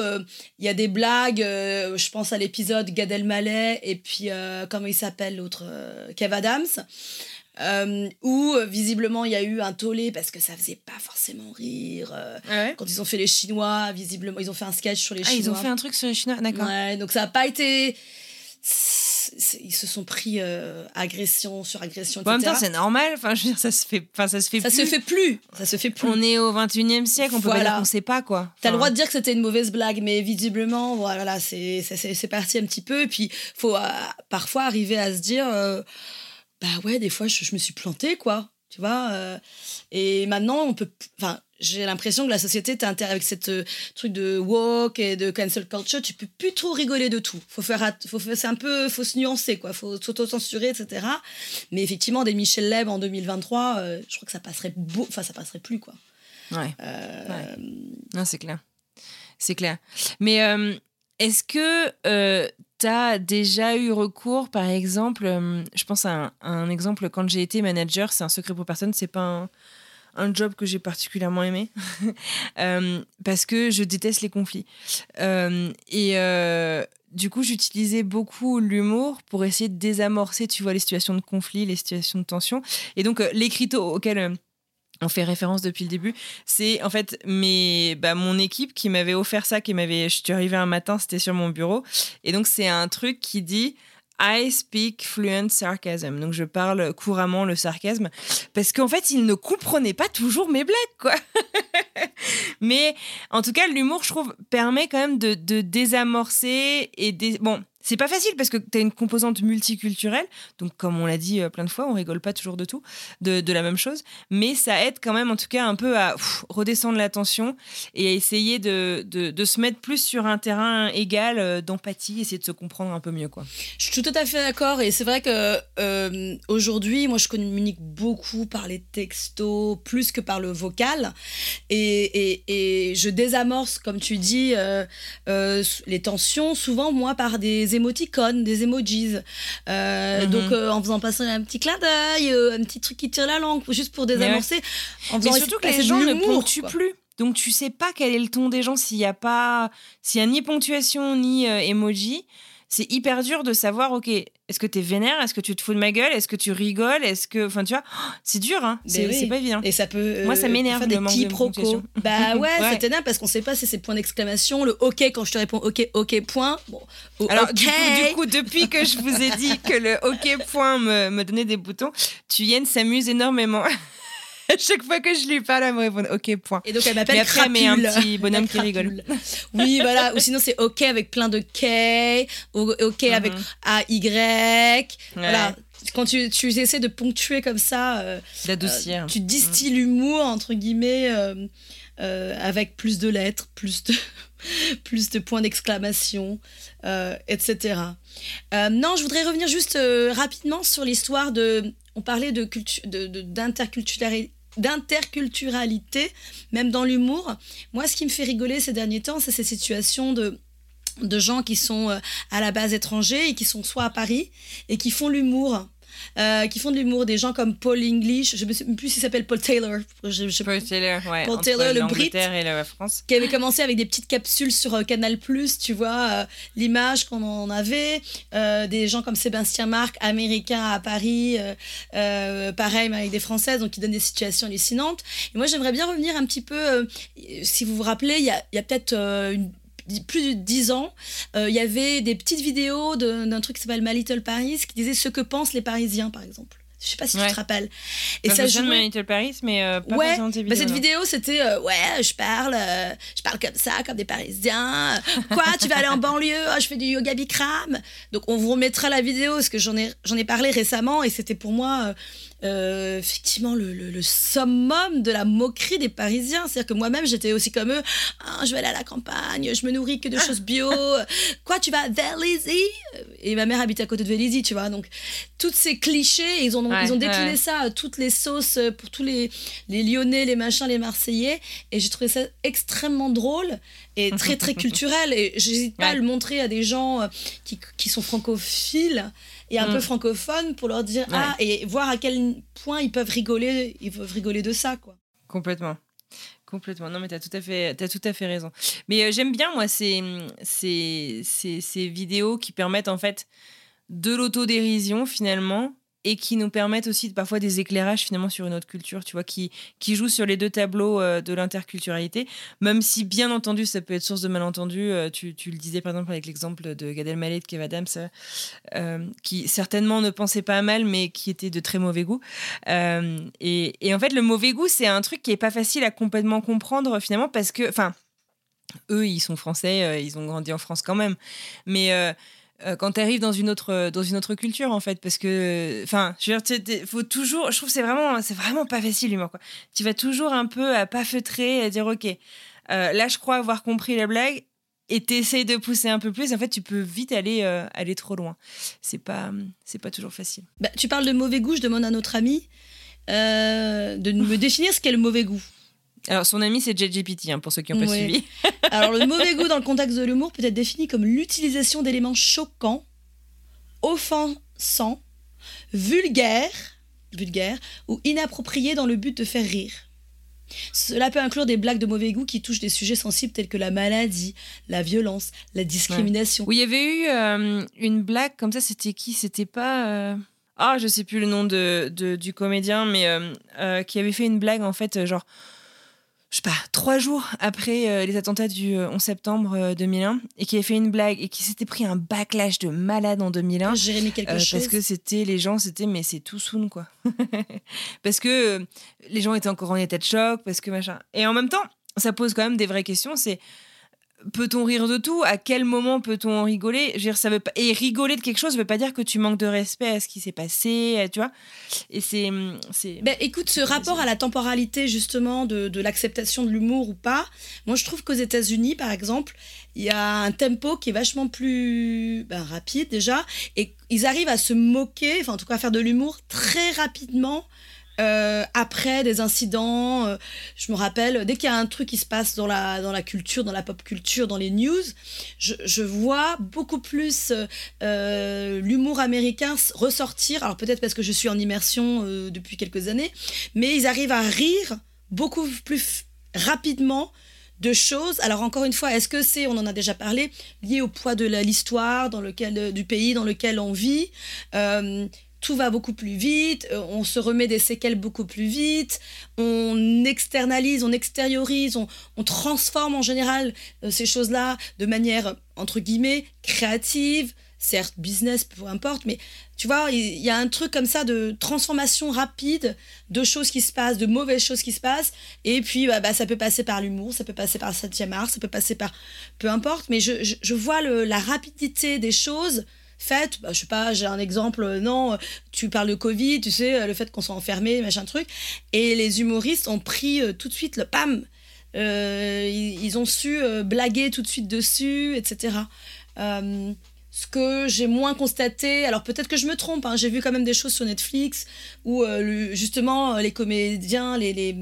il y a des blagues, je pense à l'épisode Gad Elmaleh et puis, comment il s'appelle l'autre Kev Adams. Euh, où euh, visiblement il y a eu un tollé parce que ça faisait pas forcément rire. euh, quand ils ont fait les Chinois, visiblement, ils ont fait un sketch sur les Ah, Chinois. ils ont fait un truc sur les Chinois, d'accord. Ouais, donc ça n'a pas été. Ils se sont pris euh, agression sur agression, Bon, en etc. même temps, c'est normal. Enfin, je veux dire, ça se fait, enfin, ça se fait ça plus. se fait plus. Ça se fait plus. On est au 21e siècle, on peut pas Voilà. dire qu'on sait pas quoi. T'as le Enfin, droit de dire que c'était une mauvaise blague, mais visiblement, voilà, c'est c'est- c'est c'est parti un petit peu. Et puis, faut parfois arriver à se dire, bah ouais, des fois, je, je me suis plantée, quoi. Tu vois euh, Et maintenant, on peut. Enfin, j'ai l'impression que la société inter avec cette euh, truc de woke et de cancel culture. Tu peux plus trop rigoler de tout. Faut faire, faut faire- c'est un peu, faut se nuancer, quoi. Faut s'auto-censurer, etc. Mais effectivement, des Michel Leb en 2023, euh, je crois que ça passerait, beau- enfin, ça passerait plus, quoi. Ouais. Ouais. Non, c'est clair. C'est clair. Mais est-ce que tu déjà eu recours, par exemple, euh, je pense à un, exemple, quand j'ai été manager, c'est un secret pour personne, c'est pas un, job que j'ai particulièrement aimé, Euh, parce que je déteste les conflits. Euh, et du coup, j'utilisais beaucoup l'humour pour essayer de désamorcer, tu vois, les situations de conflit, les situations de tension. Et donc, l'écriteau auquel... on fait référence depuis le début. C'est en fait mes, bah, mon équipe qui m'avait offert ça, qui m'avait. Je suis arrivée un matin, c'était sur mon bureau. Et donc, c'est un truc qui dit I speak fluent sarcasm. Donc, je parle couramment le sarcasme. Parce qu'en fait, ils ne comprenaient pas toujours mes blagues, quoi. Mais en tout cas, l'humour, je trouve, permet quand même de, de désamorcer et des. Bon. C'est pas facile parce que tu as une composante multiculturelle. Donc, comme on l'a dit euh, plein de fois, on rigole pas toujours de tout, de, de la même chose mais ça aide quand même en tout cas un peu à redescendre la tension et à essayer de, de, se mettre plus sur un terrain égal euh, d'empathie, essayer de se comprendre un peu mieux quoi. Je suis tout à fait d'accord et c'est vrai que euh, aujourd'hui, moi, je communique beaucoup par les textos plus que par le vocal et, et, je désamorce, comme tu dis, les tensions souvent moi par des émoticônes, des emojis. Euh, Mhm. Donc euh, en faisant passer un petit clin d'œil, euh, un petit truc qui tire la langue, juste pour désamorcer. En Mais faisant surtout que les gens ne ponctuent plus. Donc tu sais pas quel est le ton des gens s'il y a pas s'il y a ni ponctuation ni emoji. c'est hyper dur de savoir, ok, est-ce que t'es vénère, est-ce que tu te fous de ma gueule, est-ce que tu rigoles, est-ce que, enfin, tu vois, c'est dur, hein. C'est Ben oui. c'est pas évident. Et ça peut. Moi, ça euh, m'énerve, le des manque de. Bah ouais, Ouais. ça t'énerve parce qu'on sait pas si c'est point d'exclamation, le OK quand je te réponds OK, OK, point. Bon, Alors, du, coup, du coup, depuis que je vous ai dit que le OK point me, me donnait des boutons, Thuyen s'amuse énormément. à chaque fois que je lui parle, elle me répond OK point. Et donc elle m'appelle Mais après, elle met un Crapule. petit bonhomme qui rigole. Crapule. Oui, voilà. Ou sinon c'est OK avec plein de K, ou OK avec AY. Voilà. Quand tu, tu essaies de ponctuer comme ça, euh, D'adoucir. euh, tu distilles l'humour, entre guillemets, euh, euh, avec plus de lettres, plus de, plus de points d'exclamation, etc. Non, je voudrais revenir juste rapidement sur l'histoire de. On parlait de cultu- de- de- d'interculturali- d'interculturalité, même dans l'humour. Moi, ce qui me fait rigoler ces derniers temps, c'est ces situations de de gens qui sont euh, à la base étrangers et qui sont soit à Paris et qui font l'humour. Euh, qui font de l'humour, des gens comme Paul English, je ne sais plus s'il s'appelle Paul Taylor, je, je- Paul Taylor, ouais. Paul Taylor, le l'Angleterre et la France. qui avait commencé avec des petites capsules sur euh, Canal+, tu vois, euh, l'image qu'on en avait, euh, des gens comme Sébastien Marc, américain à Paris, pareil, mais avec des Françaises, donc qui donnent des situations hallucinantes. Et moi, j'aimerais bien revenir un petit peu, si vous vous rappelez, il y a, a peut-être une- plus de dix ans, euh, il y avait des petites vidéos de- d'un truc qui s'appelle My Little Paris, qui disait ce que pensent les Parisiens, par exemple. Je sais pas si Ouais. tu te rappelles. Et ça jouait- My Little Paris, mais euh, pas ouais, bah, cette non. vidéo c'était euh, ouais, je parle, euh, je parle comme ça, comme des Parisiens. Quoi, tu vas aller en banlieue Ah, Je fais du yoga Bikram. Donc on vous remettra la vidéo parce que j'en ai j'en ai parlé récemment et c'était pour moi euh, euh, effectivement le, le- le summum de la moquerie des Parisiens. C'est-à-dire que moi-même j'étais aussi comme eux. Ah, je vais aller à la campagne, je me nourris que de choses bio. Quoi, tu vas à Vélizy? Et ma mère habite à côté de Vélizy, tu vois. Donc toutes ces clichés, ils ont Ouais, ils ont décliné ouais. ça à toutes les sauces euh, pour tous les, les Lyonnais, les machins, les Marseillais. Et j'ai trouvé ça extrêmement drôle et très, très culturel. Et j'hésite pas à le montrer à des gens euh, qui, qui sont francophiles et un Mm. peu francophones pour leur dire Ah, et voir à quel point ils peuvent rigoler, ils peuvent rigoler de ça, quoi. Complètement. Complètement. Non, mais t'as tout à fait, as tout à fait raison. Mais euh, j'aime bien, moi, ces, ces, ces, ces vidéos qui permettent, en fait, de l'autodérision, finalement, et qui nous permettent aussi parfois des éclairages, finalement, sur une autre culture, tu vois, qui, qui jouent sur les deux tableaux euh, de l'interculturalité, même si, bien entendu, ça peut être source de malentendus. Euh, tu, tu le disais, par exemple, avec l'exemple de Gad Elmaleh, de Kev Adams, euh, qui certainement ne pensait pas mal, mais qui était de très mauvais goût. Et, et en fait, le mauvais goût, c'est un truc qui est pas facile à complètement comprendre finalement parce que, enfin, eux, ils sont français, ils ont grandi en France quand même, mais euh, euh, quand tu arrives dans une autre dans une autre culture en fait, parce que, enfin, je veux dire, faut toujours, je trouve c'est vraiment c'est vraiment pas facile l'humour quoi. Tu vas toujours un peu à pas feutrer, à dire ok, euh, là je crois avoir compris la blague. Et t'essayes de pousser un peu plus, en fait, tu peux vite aller, euh, aller trop loin. C'est pas, c'est pas toujours facile. Bah, tu parles de mauvais goût, je demande à notre ami euh, de me définir ce qu'est le mauvais goût. Alors, son ami, c'est JGPT, hein, pour ceux qui n'ont pas Ouais. suivi. Alors, le mauvais goût dans le contexte de l'humour peut être défini comme l'utilisation d'éléments choquants, offensants, vulgaires, vulgaires ou inappropriés dans le but de faire rire. Cela peut inclure des blagues de mauvais goût qui touchent des sujets sensibles tels que la maladie, la violence, la discrimination. Oui, il y avait eu euh, une blague comme ça, c'était qui? C'était pas. euh, Ah, je sais plus le nom de, de- du comédien, mais euh, qui avait fait une blague en fait, genre. Je sais pas, trois jours après euh, les attentats du euh, 11 septembre euh, 2001, et qui avait fait une blague et qui s'était pris un backlash de malade en 2001. Jérémy quelque Euh, chose. parce que c'était les gens c'était mais c'est tout soon quoi parce que euh, les gens étaient encore en état de choc parce que machin et en même temps ça pose quand même des vraies questions c'est peut-on rire de tout? À quel moment peut-on en rigoler? Je veux dire, ça veut pas... et rigoler de quelque chose ne veut pas dire que tu manques de respect à ce qui s'est passé euh, tu vois? Et c'est c'est Ben, écoute, ce rapport à la temporalité justement de, de l'acceptation de l'humour ou pas, moi je trouve qu'aux États-Unis par exemple, il y a un tempo qui est vachement plus ben, rapide déjà, et ils arrivent à se moquer, enfin en tout cas à faire de l'humour très rapidement. Euh, après des incidents, euh, je me rappelle, dès qu'il y a un truc qui se passe dans la, dans la culture, dans la pop culture, dans les news, je, vois beaucoup plus euh, l'humour américain ressortir. Alors peut-être parce que je suis en immersion depuis quelques années, mais ils arrivent à rire beaucoup plus rapidement de choses. Alors encore une fois, est-ce que c'est, on en a déjà parlé, lié au poids de l'histoire du pays dans lequel on vit tout va beaucoup plus vite, euh, on se remet des séquelles beaucoup plus vite, on externalise, on extériorise, on, transforme en général euh, ces choses-là de manière, entre guillemets, créative, certes business, peu importe, mais tu vois, il y a un truc comme ça de transformation rapide de choses qui se passent, de mauvaises choses qui se passent, et puis bah, bah, ça peut passer par l'humour, ça peut passer par le 7e art, ça peut passer par... peu importe, mais je, vois la rapidité des choses faites, bah, je sais pas, j'ai un exemple, euh, non, euh, tu parles de Covid, tu sais, euh, le fait qu'on soit enfermé, machin truc, et les humoristes ont pris tout de suite le pam, ils, ont su blaguer tout de suite dessus, etc. Ce que j'ai moins constaté, alors peut-être que je me trompe, hein, j'ai vu quand même des choses sur Netflix où justement les comédiens, les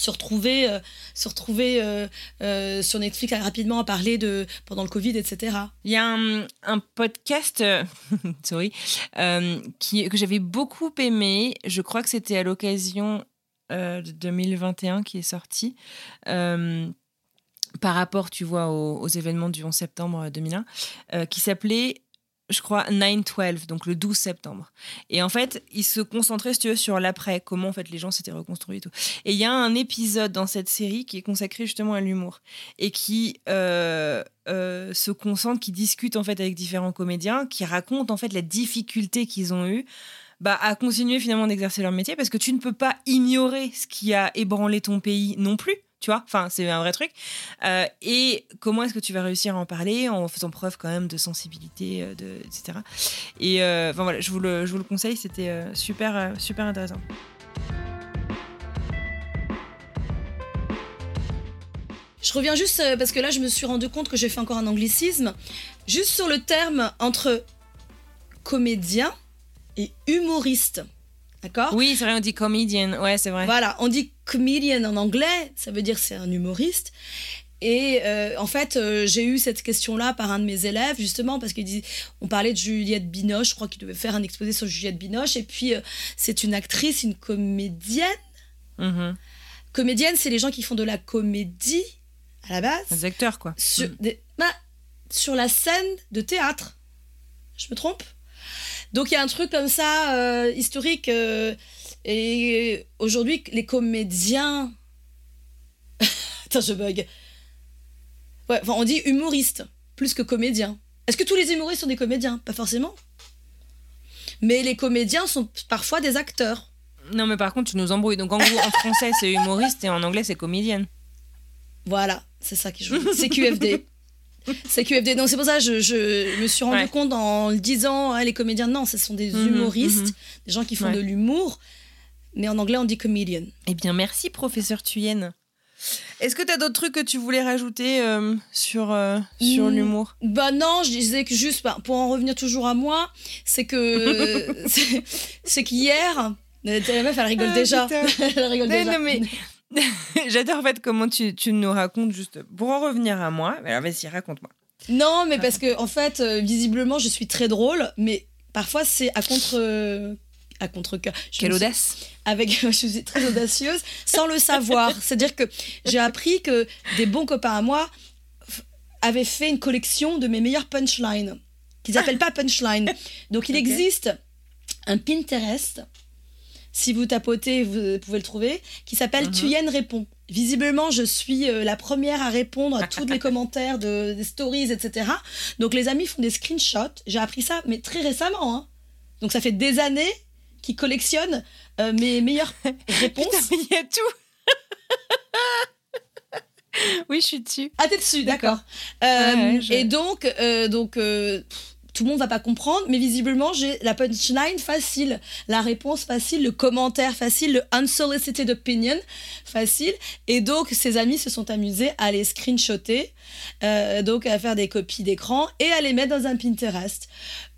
se retrouvaient, euh, se retrouvaient euh, euh, sur Netflix rapidement à parler de pendant le Covid, etc. Il y a un, un podcast, sorry, qui, que j'avais beaucoup aimé. Je crois que c'était à l'occasion de 2021 qui est sorti. par rapport, tu vois, aux, événements du 11 septembre 2001, euh, qui s'appelait, je crois, 9-12, donc le 12 septembre. Et en fait, il se concentrait, si tu veux, sur l'après, comment en fait les gens s'étaient reconstruits et tout. Et il y a un épisode dans cette série qui est consacré justement à l'humour et qui euh, euh, se concentre, qui discute en fait avec différents comédiens, qui racontent en fait la difficulté qu'ils ont eue bah, à continuer finalement d'exercer leur métier parce que tu ne peux pas ignorer ce qui a ébranlé ton pays non plus. Tu vois, enfin, c'est un vrai truc. Euh, et comment est-ce que tu vas réussir à en parler en faisant preuve quand même de sensibilité, euh, de, etc. Et euh, enfin voilà, je vous le, je vous le conseille, c'était super, super intéressant. Je reviens juste parce que là, je me suis rendu compte que j'ai fait encore un anglicisme. Juste sur le terme entre comédien et humoriste. D'accord? Oui, c'est vrai, on dit comedian. Ouais, c'est vrai. Voilà, on dit comedian en anglais, ça veut dire c'est un humoriste. Et euh, en fait, euh, j'ai eu cette question-là par un de mes élèves, justement, parce qu'on parlait de Juliette Binoche, je crois qu'il devait faire un exposé sur Juliette Binoche, et puis euh, c'est une actrice, une comédienne. Mhm. Comédienne, c'est les gens qui font de la comédie, à la base, Les acteurs, quoi. sur, des- bah, sur la scène de théâtre. Je me trompe? Donc il y a un truc comme ça, historique. Et aujourd'hui, les comédiens. Attends, je bug. Ouais, enfin, on dit humoriste, plus que comédien. Est-ce que tous les humoristes sont des comédiens? Pas forcément. Mais les comédiens sont parfois des acteurs. Non, mais par contre, tu nous embrouilles. Donc, en gros, en français, c'est humoriste et en anglais, c'est comédienne. Voilà, c'est ça qui joue. C'est QFD. C'est QFD. Donc c'est pour ça que je, je me suis rendu Ouais. compte en le disant, hein, les comédiens, non, ce sont des Mhm, humoristes, mhm. des gens qui font Ouais. de l'humour. Mais en anglais, on dit comedian. Eh bien, merci, professeur Thuyen. Est-ce que tu as d'autres trucs que tu voulais rajouter euh, sur, euh, sur Mm. l'humour? Bah non, je disais que juste, bah, pour en revenir toujours à moi, c'est que c'est- qu'hier, euh, la meuf, elle rigole Ah, déjà. elle rigole déjà. non, mais j'adore en fait comment tu, tu nous racontes juste pour en revenir à moi. Alors, vas-y, raconte-moi. Non, mais parce que en fait, visiblement, je suis très drôle, mais parfois c'est à contre à contre cœur. Quelle audace Avec, je suis très audacieuse, sans le savoir. C'est-à-dire que j'ai appris que des bons copains à moi avaient fait une collection de mes meilleurs punchlines, qu'ils appellent pas punchline. Donc il existe un Pinterest. Si vous tapotez, vous pouvez le trouver, qui s'appelle Mhm. Thuyen répond. Visiblement, je suis euh, la première à répondre à tous les commentaires de, des stories, etc. Donc les amis font des screenshots. J'ai appris ça, mais très récemment. hein. Donc ça fait des années qu'ils collectionnent euh, mes meilleures réponses. Putain, il y a tout Oui, je suis dessus. Ah, t'es dessus, d'accord. Ouais, Euh, ouais, je- Et donc, euh, donc tout le monde va pas comprendre, mais visiblement, j'ai la punchline facile, la réponse facile, le commentaire facile, le unsolicited opinion facile. Et donc, ses amis se sont amusés à les screenshotter, euh, donc à faire des copies d'écran et à les mettre dans un Pinterest.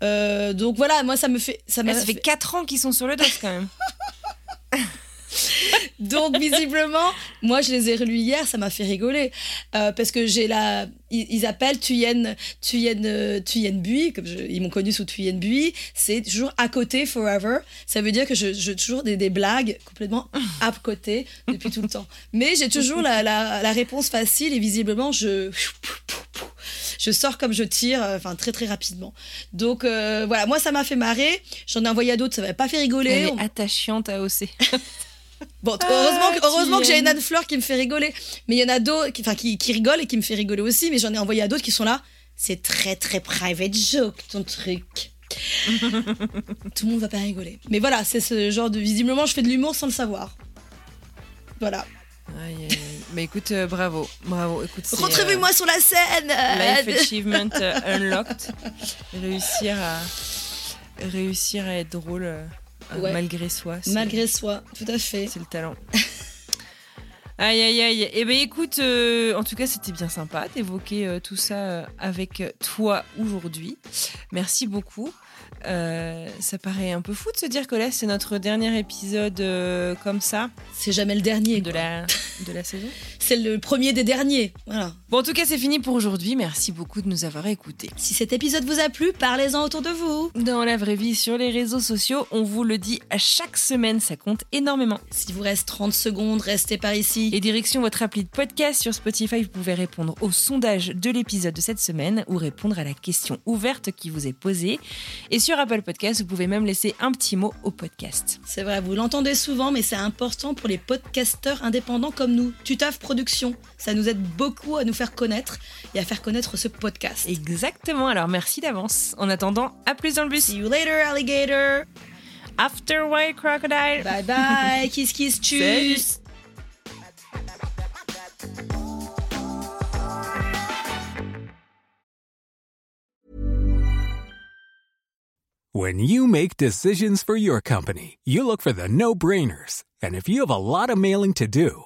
Euh, donc voilà, moi, ça me fait. Ça Ah, m'a ça fait 4 ans qu'ils sont sur le dos quand même. Donc, visiblement, moi, je les ai relus hier, ça m'a fait rigoler. Euh, parce que j'ai la. Ils, appellent Thuyen, Thuyen, Thuyen Bui, comme ils m'ont connu sous Thuyen Bui. C'est toujours à côté, forever. Ça veut dire que je, toujours des, blagues complètement à côté depuis tout le temps. Mais j'ai toujours la, réponse facile et visiblement, je. Je sors comme je tire, euh, enfin très très rapidement. Donc euh, voilà, moi ça m'a fait marrer. J'en ai envoyé à d'autres, ça m'a pas fait rigoler. Elle est attachante à OC. Bon, heureusement, que- Ah, heureusement que j'ai une Anne-Fleur qui me fait rigoler. Mais il y en a d'autres qui, enfin, qui, qui rigolent et qui me fait rigoler aussi. Mais j'en ai envoyé à d'autres qui sont là. C'est très, très private joke, ton truc. Tout le monde va pas rigoler. Mais voilà, c'est ce genre de. Visiblement, je fais de l'humour sans le savoir. Voilà. Aïe, aïe, aïe. Mais écoute, euh, bravo, bravo. Écoute, c'est, euh, Retrouvez-moi sur la scène Life euh, Achievement euh, Unlocked. Réussir à réussir à être drôle Ouais. malgré soi. c'est- Malgré soi, tout à fait. C'est le talent. Aïe aïe aïe. Eh ben écoute, euh, en tout cas c'était bien sympa d'évoquer euh, tout ça euh, avec toi aujourd'hui. Merci beaucoup. Euh, ça paraît un peu fou de se dire que là c'est notre dernier épisode euh, comme ça C'est jamais le dernier. de quoi. la de la saison. C'est le premier des derniers. Voilà. Bon en tout cas c'est fini pour aujourd'hui. Merci beaucoup de nous avoir écoutés. Si cet épisode vous a plu, parlez-en autour de vous. Dans la vraie vie, sur les réseaux sociaux, on vous le dit à chaque semaine, ça compte énormément. S'il vous reste 30 secondes, restez par ici. Et direction votre appli de podcast sur Spotify, vous pouvez répondre au sondage de l'épisode de cette semaine ou répondre à la question ouverte qui vous est posée. Et sur Apple Podcast, vous pouvez même laisser un petit mot au podcast. C'est vrai, vous l'entendez souvent, mais c'est important pour les podcasteurs indépendants comme nous. Tutaf Production, ça nous aide beaucoup à nous faire connaître et à faire connaître ce podcast. Exactement, alors merci d'avance. En attendant, à plus dans le bus. See you later, alligator. After White Crocodile. Bye bye, kiss kiss, tchuss. When you make decisions for your company, you look for the no brainers. And if you have a lot of mailing to do,